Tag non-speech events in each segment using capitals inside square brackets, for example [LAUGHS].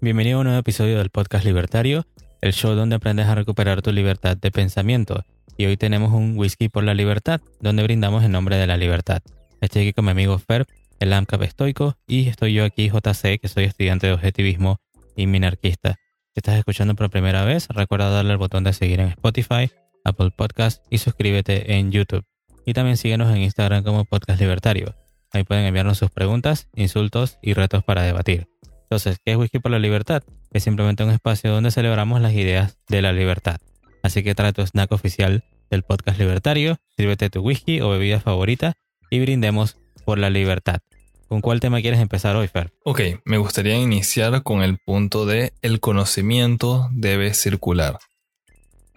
Bienvenido a un nuevo episodio del podcast Libertario, el show donde aprendes a recuperar tu libertad de pensamiento. Y hoy tenemos un whisky por la libertad, donde brindamos en nombre de la libertad. Estoy aquí con mi amigo Fer, el AMCAP estoico, y estoy yo aquí, JC, que soy estudiante de objetivismo y minarquista. Si estás escuchando por primera vez, recuerda darle al botón de seguir en Spotify, Apple Podcast y suscríbete en YouTube. Y también síguenos en Instagram como Podcast Libertario. Ahí pueden enviarnos sus preguntas, insultos y retos para debatir. Entonces, ¿qué es Whisky por la Libertad? Es simplemente un espacio donde celebramos las ideas de la libertad. Así que trae tu snack oficial del podcast libertario, sírvete tu whisky o bebida favorita y brindemos por la libertad. ¿Con cuál tema quieres empezar hoy, Fer? Ok, me gustaría iniciar con el punto de el conocimiento debe circular.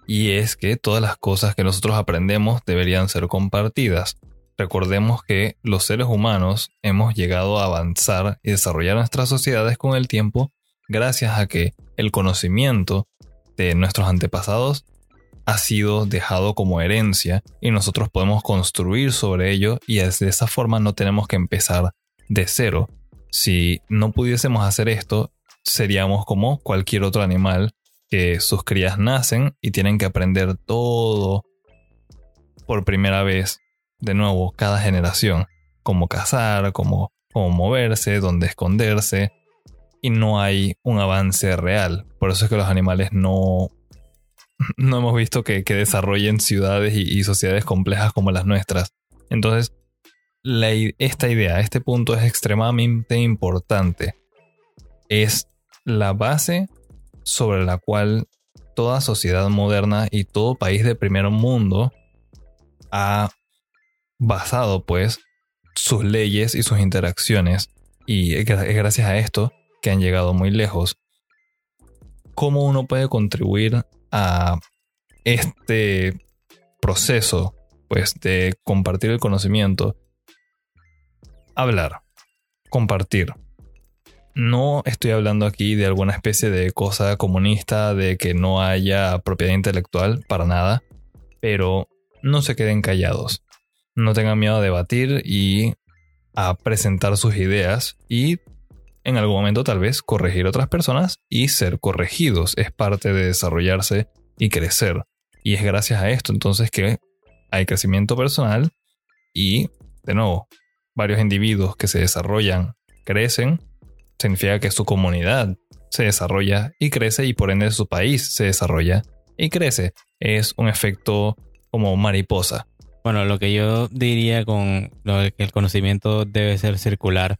Y es que todas las cosas que nosotros aprendemos deberían ser compartidas. Recordemos que los seres humanos hemos llegado a avanzar y desarrollar nuestras sociedades con el tiempo gracias a que el conocimiento de nuestros antepasados ha sido dejado como herencia y nosotros podemos construir sobre ello y de esa forma no tenemos que empezar de cero. Si no pudiésemos hacer esto, seríamos como cualquier otro animal que sus crías nacen y tienen que aprender todo por primera vez, de nuevo, cada generación, cómo cazar, cómo, cómo moverse, dónde esconderse, y no hay un avance real. Por eso es que los animales no, no hemos visto que, desarrollen ciudades y, y, sociedades complejas como las nuestras. Entonces, esta idea, este punto es extremadamente importante. Es la base sobre la cual toda sociedad moderna y todo país de primer mundo ha basado pues sus leyes y sus interacciones y es gracias a esto que han llegado muy lejos. ¿Cómo uno puede contribuir a este proceso pues de compartir el conocimiento hablar, compartir. No estoy hablando aquí de alguna especie de cosa comunista, de que no haya propiedad intelectual, para nada, pero no se queden callados. No tengan miedo a debatir y a presentar sus ideas y en algún momento tal vez corregir a otras personas y ser corregidos. Es parte de desarrollarse y crecer. Y es gracias a esto entonces que hay crecimiento personal y, de nuevo, varios individuos que se desarrollan crecen, significa que su comunidad se desarrolla y crece y por ende su país se desarrolla y crece. Es un efecto como mariposa. Bueno, lo que yo diría con lo que el conocimiento debe ser circular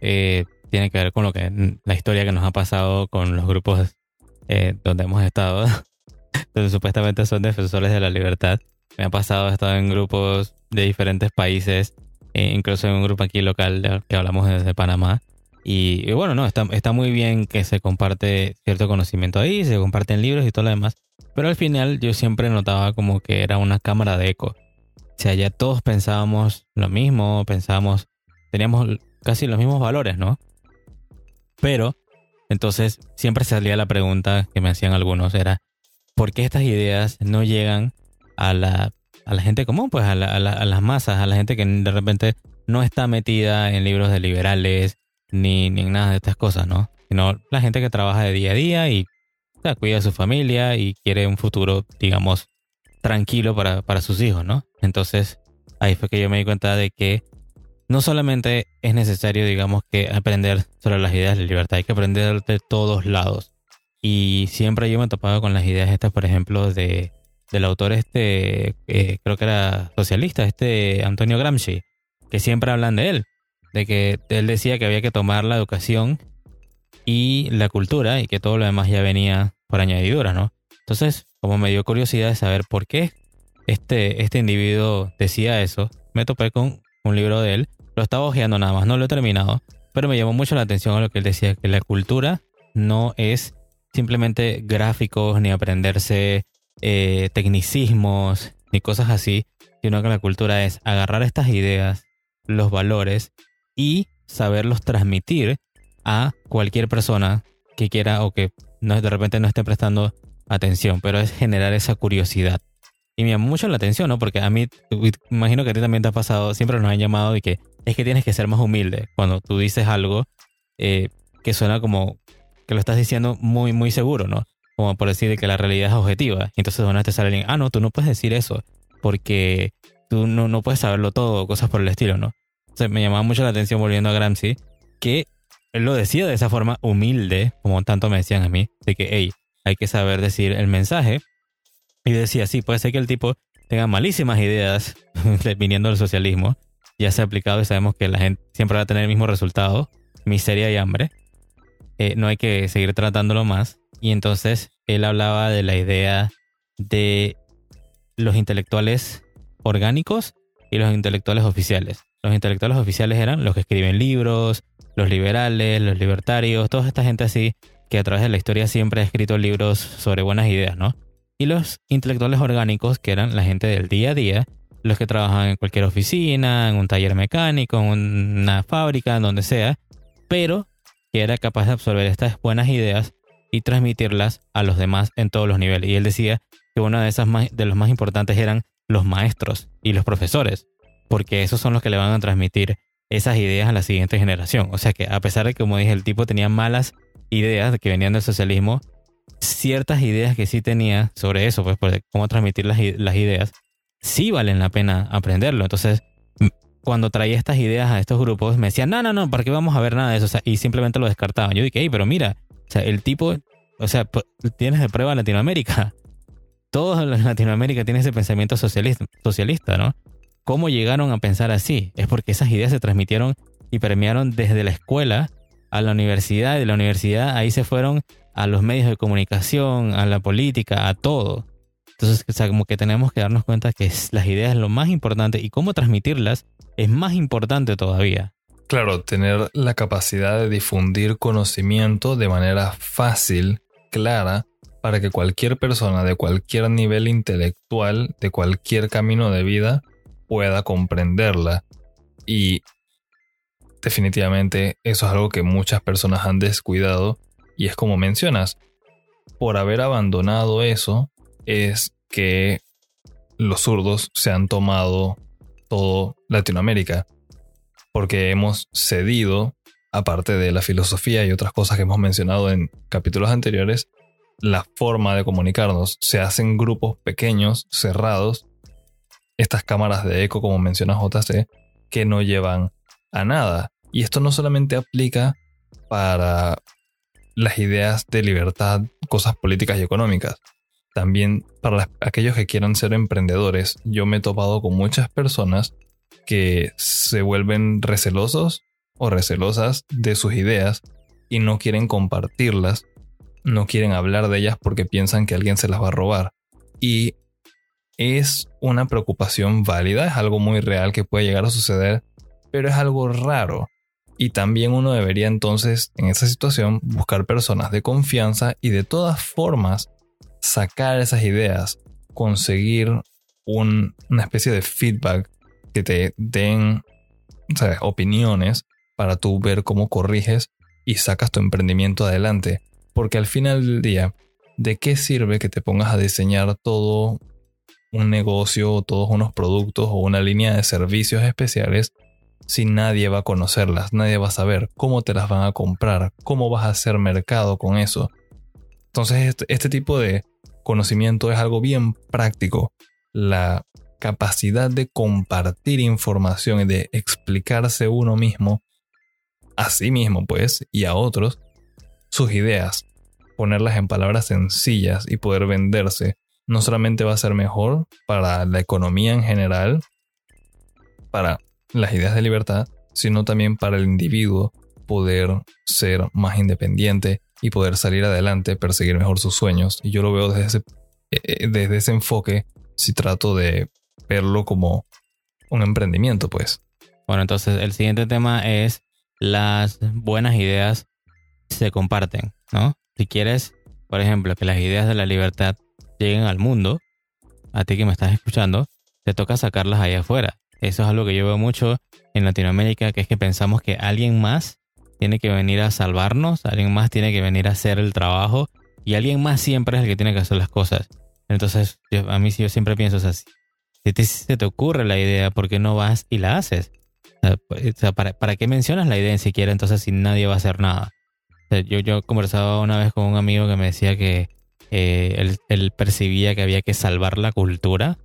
eh, tiene que ver con lo que la historia que nos ha pasado con los grupos eh, donde hemos estado, [LAUGHS] donde supuestamente son defensores de la libertad. Me ha pasado, he estado en grupos de diferentes países eh, incluso en un grupo aquí local que hablamos desde Panamá. Y, bueno, no, está, está muy bien que se comparte cierto conocimiento ahí, se comparten libros y todo lo demás. Pero al final yo siempre notaba como que era una cámara de eco. O sea, ya todos pensábamos lo mismo, pensábamos, teníamos casi los mismos valores, ¿no? Pero, entonces, siempre salía la pregunta que me hacían algunos, era, ¿por qué estas ideas no llegan a la a la gente común, pues a, las masas, a la gente que de repente no está metida en libros de liberales ni, en nada de estas cosas, ¿no? Sino la gente que trabaja de día a día y cuida de su familia y quiere un futuro, digamos, tranquilo para, para sus hijos, ¿no? Entonces ahí fue que yo me di cuenta de que no solamente es necesario, digamos, que aprender sobre las ideas de libertad, hay que aprender de todos lados. Y siempre yo me he topado con las ideas estas, por ejemplo, de del autor este, eh, creo que era socialista, este Antonio Gramsci, que siempre hablan de él, de que él decía que había que tomar la educación y la cultura y que todo lo demás ya venía por añadidura, ¿no? Entonces, como me dio curiosidad de saber por qué este, este individuo decía eso, me topé con un libro de él, lo estaba hojeando nada más, no lo he terminado, pero me llamó mucho la atención a lo que él decía, que la cultura no es simplemente gráficos ni aprenderse eh, tecnicismos ni cosas así, sino que la cultura es agarrar estas ideas, los valores y saberlos transmitir a cualquier persona que quiera o que no, de repente no esté prestando atención, pero es generar esa curiosidad. Y me llama mucho la atención, ¿no? Porque a mí, imagino que a ti también te ha pasado, siempre nos han llamado de que es que tienes que ser más humilde. Cuando tú dices algo eh, que suena como que lo estás diciendo muy, muy seguro, ¿no? Como por decir que la realidad es objetiva. Y entonces a te sale alguien, ah, no, tú no puedes decir eso, porque tú no, no puedes saberlo todo, cosas por el estilo, ¿no? Sea, me llamaba mucho la atención volviendo a Gramsci, que él lo decía de esa forma humilde, como tanto me decían a mí, de que, hey, hay que saber decir el mensaje. Y decía, sí, puede ser que el tipo tenga malísimas ideas [LAUGHS] viniendo del socialismo, ya se ha aplicado y sabemos que la gente siempre va a tener el mismo resultado, miseria y hambre. Eh, no hay que seguir tratándolo más. Y entonces él hablaba de la idea de los intelectuales orgánicos y los intelectuales oficiales. Los intelectuales oficiales eran los que escriben libros, los liberales, los libertarios, toda esta gente así que a través de la historia siempre ha escrito libros sobre buenas ideas, ¿no? Y los intelectuales orgánicos, que eran la gente del día a día, los que trabajan en cualquier oficina, en un taller mecánico, en una fábrica, en donde sea, pero que era capaz de absorber estas buenas ideas y transmitirlas a los demás en todos los niveles. Y él decía que uno de, esas de los más importantes eran los maestros y los profesores, porque esos son los que le van a transmitir esas ideas a la siguiente generación. O sea que a pesar de que, como dije, el tipo tenía malas ideas que venían del socialismo, ciertas ideas que sí tenía sobre eso, pues, cómo transmitir las, las ideas, sí valen la pena aprenderlo. Entonces, cuando traía estas ideas a estos grupos, me decían, no, no, no, ¿para qué vamos a ver nada de eso? y simplemente lo descartaban. Yo dije, hey, pero mira, o sea, el tipo, o sea, tienes de prueba Latinoamérica. [LAUGHS] Todos en Latinoamérica tienen ese pensamiento socialista, socialista, ¿no? ¿Cómo llegaron a pensar así? Es porque esas ideas se transmitieron y permearon desde la escuela a la universidad, y de la universidad ahí se fueron a los medios de comunicación, a la política, a todo. Entonces, como que tenemos que darnos cuenta que las ideas es lo más importante y cómo transmitirlas es más importante todavía. Claro, tener la capacidad de difundir conocimiento de manera fácil, clara, para que cualquier persona de cualquier nivel intelectual, de cualquier camino de vida, pueda comprenderla. Y definitivamente eso es algo que muchas personas han descuidado y es como mencionas, por haber abandonado eso es que los zurdos se han tomado todo Latinoamérica porque hemos cedido, aparte de la filosofía y otras cosas que hemos mencionado en capítulos anteriores, la forma de comunicarnos. Se hacen grupos pequeños, cerrados, estas cámaras de eco, como menciona JC, que no llevan a nada. Y esto no solamente aplica para las ideas de libertad, cosas políticas y económicas. También para aquellos que quieran ser emprendedores, yo me he topado con muchas personas que se vuelven recelosos o recelosas de sus ideas y no quieren compartirlas, no quieren hablar de ellas porque piensan que alguien se las va a robar. Y es una preocupación válida, es algo muy real que puede llegar a suceder, pero es algo raro. Y también uno debería entonces, en esa situación, buscar personas de confianza y de todas formas sacar esas ideas, conseguir una especie de feedback que te den opiniones para tú ver cómo corriges y sacas tu emprendimiento adelante. Porque al final del día, ¿de qué sirve que te pongas a diseñar todo un negocio o todos unos productos o una línea de servicios especiales si nadie va a conocerlas, nadie va a saber cómo te las van a comprar, cómo vas a hacer mercado con eso. Entonces este, este tipo de conocimiento es algo bien práctico. La capacidad de compartir información y de explicarse uno mismo a sí mismo pues y a otros sus ideas, ponerlas en palabras sencillas y poder venderse no solamente va a ser mejor para la economía en general, para las ideas de libertad, sino también para el individuo poder ser más independiente y poder salir adelante, perseguir mejor sus sueños. Y yo lo veo desde ese, eh, eh, desde ese enfoque, si trato de verlo como un emprendimiento, pues. Bueno, entonces el siguiente tema es las buenas ideas se comparten, ¿no? Si quieres, por ejemplo, que las ideas de la libertad lleguen al mundo, a ti que me estás escuchando, te toca sacarlas ahí afuera. Eso es algo que yo veo mucho en Latinoamérica, que es que pensamos que alguien más tiene que venir a salvarnos, alguien más tiene que venir a hacer el trabajo y alguien más siempre es el que tiene que hacer las cosas. Entonces, a mí yo siempre pienso así. Si te, te ocurre la idea, ¿por qué no vas y la haces? O sea, ¿para, ¿para, qué mencionas la idea si siquiera entonces si nadie va a hacer nada? yo, yo conversaba una vez con un amigo que me decía que eh, él, percibía que había que salvar la cultura,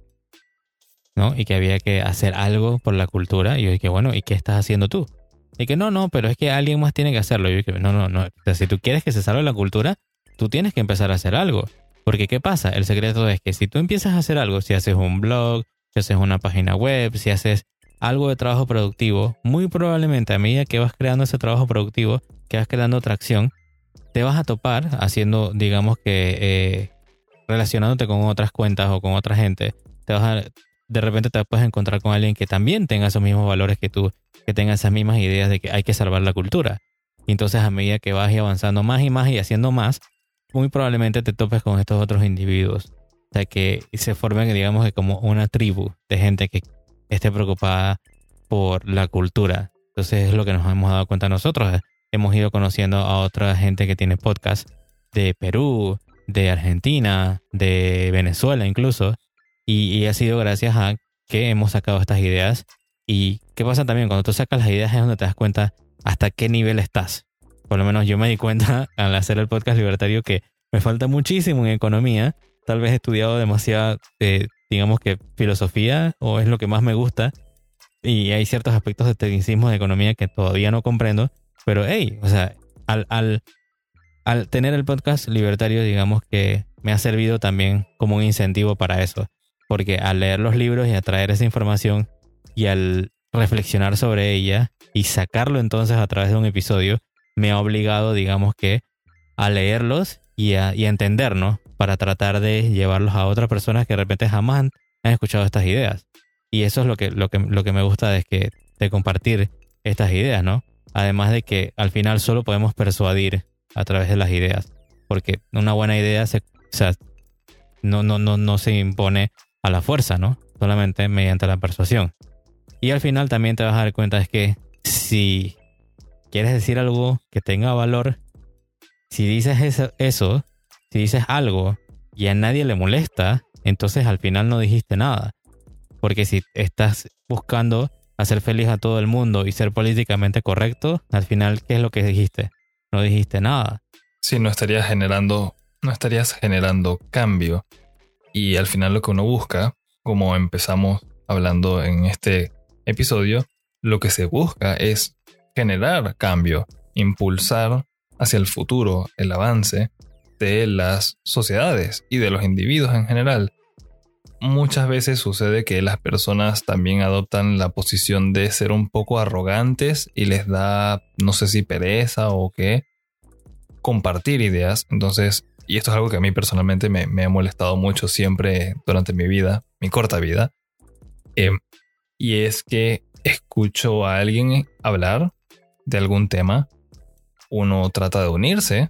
¿no? Y que había que hacer algo por la cultura. Y yo dije, bueno, ¿y qué estás haciendo tú? Y que no, no, pero es que alguien más tiene que hacerlo. Y yo dije, no, no, no. O sea, si tú quieres que se salve la cultura, tú tienes que empezar a hacer algo. Porque ¿qué pasa? El secreto es que si tú empiezas a hacer algo, si haces un blog, si haces una página web, si haces algo de trabajo productivo, muy probablemente a medida que vas creando ese trabajo productivo, que vas creando tracción, te vas a topar haciendo, digamos que, eh, relacionándote con otras cuentas o con otra gente, te vas a, de repente te puedes encontrar con alguien que también tenga esos mismos valores que tú, que tenga esas mismas ideas de que hay que salvar la cultura. Y entonces a medida que vas avanzando más y más y haciendo más, muy probablemente te topes con estos otros individuos. O sea, que se formen, digamos, como una tribu de gente que esté preocupada por la cultura. Entonces es lo que nos hemos dado cuenta nosotros hemos ido conociendo a otra gente que tiene podcast de Perú, de Argentina, de Venezuela incluso. Y, ha sido gracias a que hemos sacado estas ideas. Y qué pasa también, cuando tú sacas las ideas es donde te das cuenta hasta qué nivel estás. Por lo menos yo me di cuenta [LAUGHS] al hacer el podcast libertario que me falta muchísimo en economía. Tal vez he estudiado demasiado, eh, digamos que filosofía, o es lo que más me gusta. Y hay ciertos aspectos de tecnicismo de economía que todavía no comprendo pero hey, o sea, al, al, al tener el podcast libertario, digamos que me ha servido también como un incentivo para eso. Porque al leer los libros y atraer esa información y al reflexionar sobre ella y sacarlo entonces a través de un episodio, me ha obligado, digamos que, a leerlos y a, y entender, ¿no? Para tratar de llevarlos a otras personas que de repente jamás han, escuchado estas ideas. Y eso es lo que, lo que, lo que me gusta de, que, de compartir estas ideas, ¿no? Además de que al final solo podemos persuadir a través de las ideas. Porque una buena idea se, no, no, no, no se impone a la fuerza, ¿no? Solamente mediante la persuasión. Y al final también te vas a dar cuenta es que si quieres decir algo que tenga valor, si dices eso, eso, si dices algo y a nadie le molesta, entonces al final no dijiste nada. Porque si estás buscando hacer feliz a todo el mundo y ser políticamente correcto, al final, ¿qué es lo que dijiste? No dijiste nada. Sí, no estarías generando, no estarías generando cambio. Y al final lo que uno busca, como empezamos hablando en este episodio, lo que se busca es generar cambio, impulsar hacia el futuro el avance de las sociedades y de los individuos en general muchas veces sucede que las personas también adoptan la posición de ser un poco arrogantes y les da, no sé si pereza o qué, compartir ideas. Entonces, y esto es algo que a mí personalmente me, ha molestado mucho siempre durante mi vida, mi corta vida. Em, y es que escucho a alguien hablar de algún tema, uno trata de unirse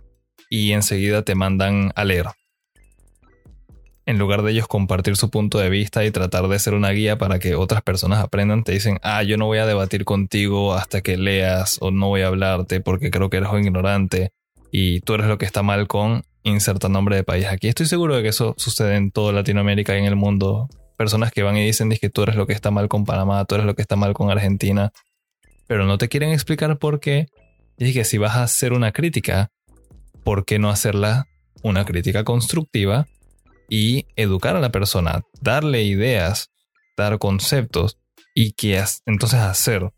y enseguida te mandan a leer en lugar de ellos compartir su punto de vista y tratar de ser una guía para que otras personas aprendan, te dicen, ah, yo no voy a debatir contigo hasta que leas o no voy a hablarte porque creo que eres un ignorante y tú eres lo que está mal con inserta nombre de país. Aquí estoy seguro de que eso sucede en toda Latinoamérica y en el mundo. Personas que van y dicen que tú eres lo que está mal con Panamá, tú eres lo que está mal con Argentina, pero no te quieren explicar por qué. Y que si vas a hacer una crítica, ¿por qué no hacerla una crítica constructiva y educar a la persona, darle ideas, dar conceptos y que entonces hacer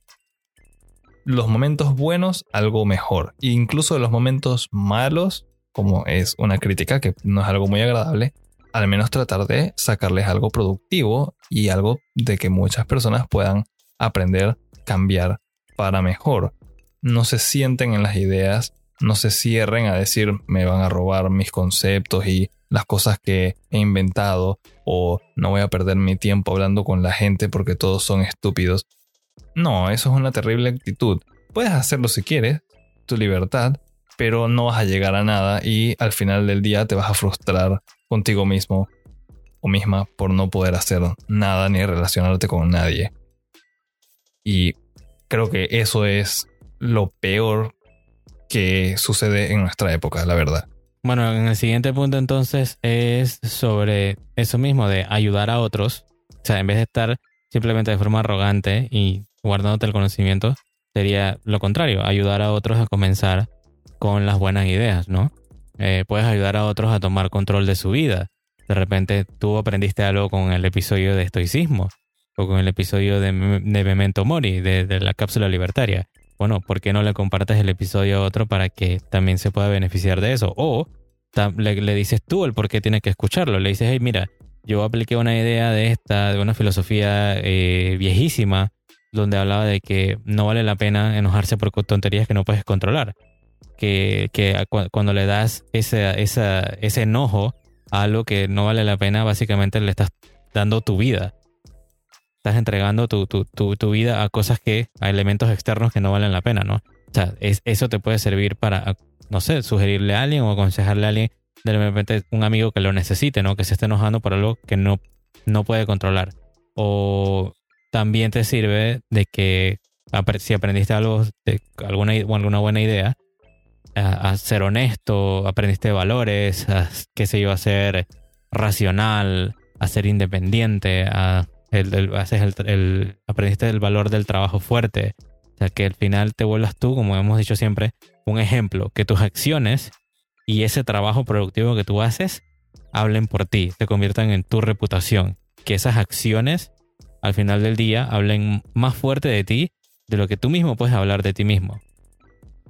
los momentos buenos algo mejor. E incluso los momentos malos, como es una crítica que no es algo muy agradable, al menos tratar de sacarles algo productivo y algo de que muchas personas puedan aprender, cambiar para mejor. No se sienten en las ideas, no se cierren a decir me van a robar mis conceptos y las cosas que he inventado o no voy a perder mi tiempo hablando con la gente porque todos son estúpidos. No, eso es una terrible actitud. Puedes hacerlo si quieres, tu libertad, pero no vas a llegar a nada y al final del día te vas a frustrar contigo mismo o misma por no poder hacer nada ni relacionarte con nadie. Y creo que eso es lo peor que sucede en nuestra época, la verdad. Bueno, en el siguiente punto entonces es sobre eso mismo de ayudar a otros. O sea, en vez de estar simplemente de forma arrogante y guardándote el conocimiento, sería lo contrario, ayudar a otros a comenzar con las buenas ideas, ¿no? Eh, puedes ayudar a otros a tomar control de su vida. De repente tú aprendiste algo con el episodio de estoicismo o con el episodio de, Memento Mori, de, la cápsula libertaria. Bueno, ¿por qué no le compartes el episodio a otro para que también se pueda beneficiar de eso? O le, dices tú el por qué tienes que escucharlo. Le dices, hey, mira, yo apliqué una idea de esta, de una filosofía eh, viejísima, donde hablaba de que no vale la pena enojarse por tonterías que no puedes controlar. Que, cuando le das ese, ese enojo a algo que no vale la pena, básicamente le estás dando tu vida. Estás entregando tu, tu, vida a cosas que, a elementos externos que no valen la pena, ¿no? O sea, eso te puede servir para, no sé, sugerirle a alguien o aconsejarle a alguien, de repente un amigo que lo necesite, ¿no? Que se esté enojando por algo que no, no puede controlar. O también te sirve de que si aprendiste algo, de alguna, alguna buena idea, a, ser honesto, aprendiste valores, a, qué sé yo, a ser racional, a ser independiente, a, el, el, aprendiste el valor del trabajo fuerte. O sea, que al final te vuelvas tú, como hemos dicho siempre, un ejemplo, que tus acciones y ese trabajo productivo que tú haces hablen por ti, te conviertan en tu reputación. Que esas acciones al final del día hablen más fuerte de ti de lo que tú mismo puedes hablar de ti mismo.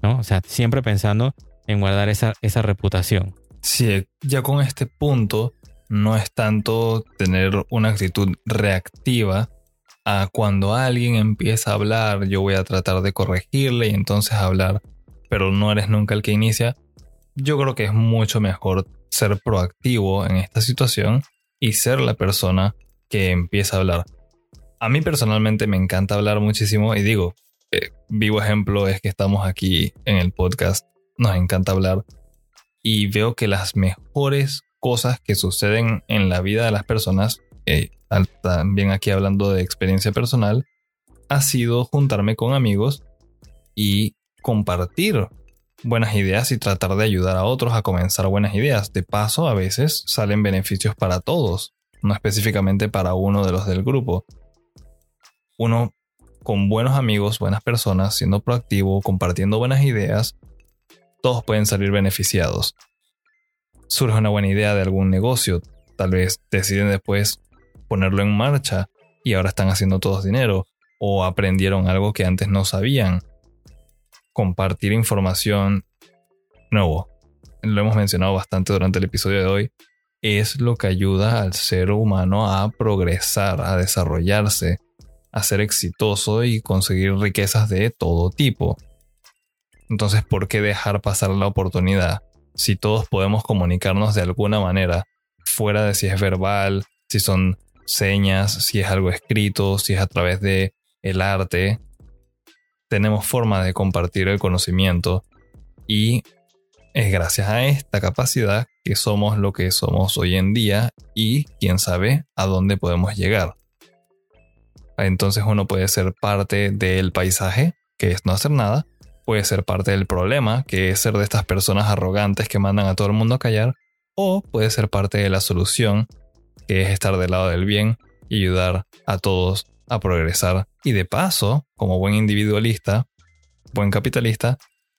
¿No? O sea, siempre pensando en guardar esa, esa reputación. Sí, ya con este punto no es tanto tener una actitud reactiva a cuando alguien empieza a hablar, yo voy a tratar de corregirle y entonces hablar, pero no eres nunca el que inicia. Yo creo que es mucho mejor ser proactivo en esta situación y ser la persona que empieza a hablar. A mí personalmente me encanta hablar muchísimo y digo, vivo ejemplo es que estamos aquí en el podcast, nos encanta hablar. Y veo que las mejores cosas que suceden en la vida de las personas, eh, también aquí hablando de experiencia personal, ha sido juntarme con amigos y compartir buenas ideas y tratar de ayudar a otros a comenzar buenas ideas. De paso, a veces salen beneficios para todos, no específicamente para uno de los del grupo. Uno con buenos amigos, buenas personas, siendo proactivo, compartiendo buenas ideas, todos pueden salir beneficiados. Surge una buena idea de algún negocio, tal vez deciden después ponerlo en marcha y ahora están haciendo todos dinero o aprendieron algo que antes no sabían. Compartir información nuevo, lo hemos mencionado bastante durante el episodio de hoy, es lo que ayuda al ser humano a progresar, a desarrollarse, a ser exitoso y conseguir riquezas de todo tipo. Entonces, ¿por qué dejar pasar la oportunidad si todos podemos comunicarnos de alguna manera, fuera de si es verbal, si son señas, si es algo escrito, si es a través de el arte? Tenemos forma de compartir el conocimiento y es gracias a esta capacidad que somos lo que somos hoy en día y quién sabe a dónde podemos llegar. Entonces uno puede ser parte del paisaje, que es no hacer nada, puede ser parte del problema, que es ser de estas personas arrogantes que mandan a todo el mundo a callar, o puede ser parte de la solución, que es estar del lado del bien y ayudar a todos a progresar. Y de paso, como buen individualista, buen capitalista,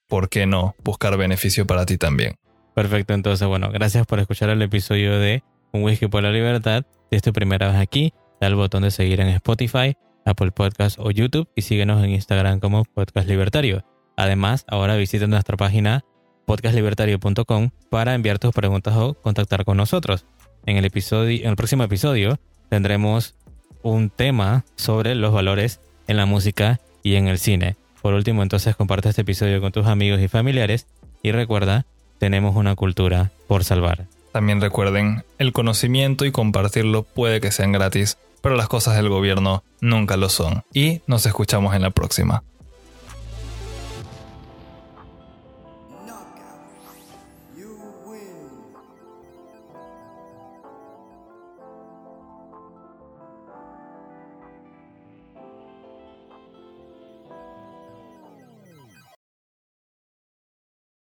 ¿por qué no buscar beneficio para ti también? Perfecto, entonces bueno, gracias por escuchar el episodio de Un Whisky por la Libertad. Si es tu primera vez aquí, da el botón de seguir en Spotify, Apple Podcast o YouTube y síguenos en Instagram como Podcast Libertario. Además, ahora visita nuestra página podcastlibertario.com para enviar tus preguntas o contactar con nosotros. En el, episodio, en el próximo episodio tendremos un tema sobre los valores en la música y en el cine. Por último, entonces comparte este episodio con tus amigos y familiares y recuerda, tenemos una cultura por salvar. También recuerden, el conocimiento y compartirlo puede que sean gratis pero las cosas del gobierno nunca lo son. Y nos escuchamos en la próxima.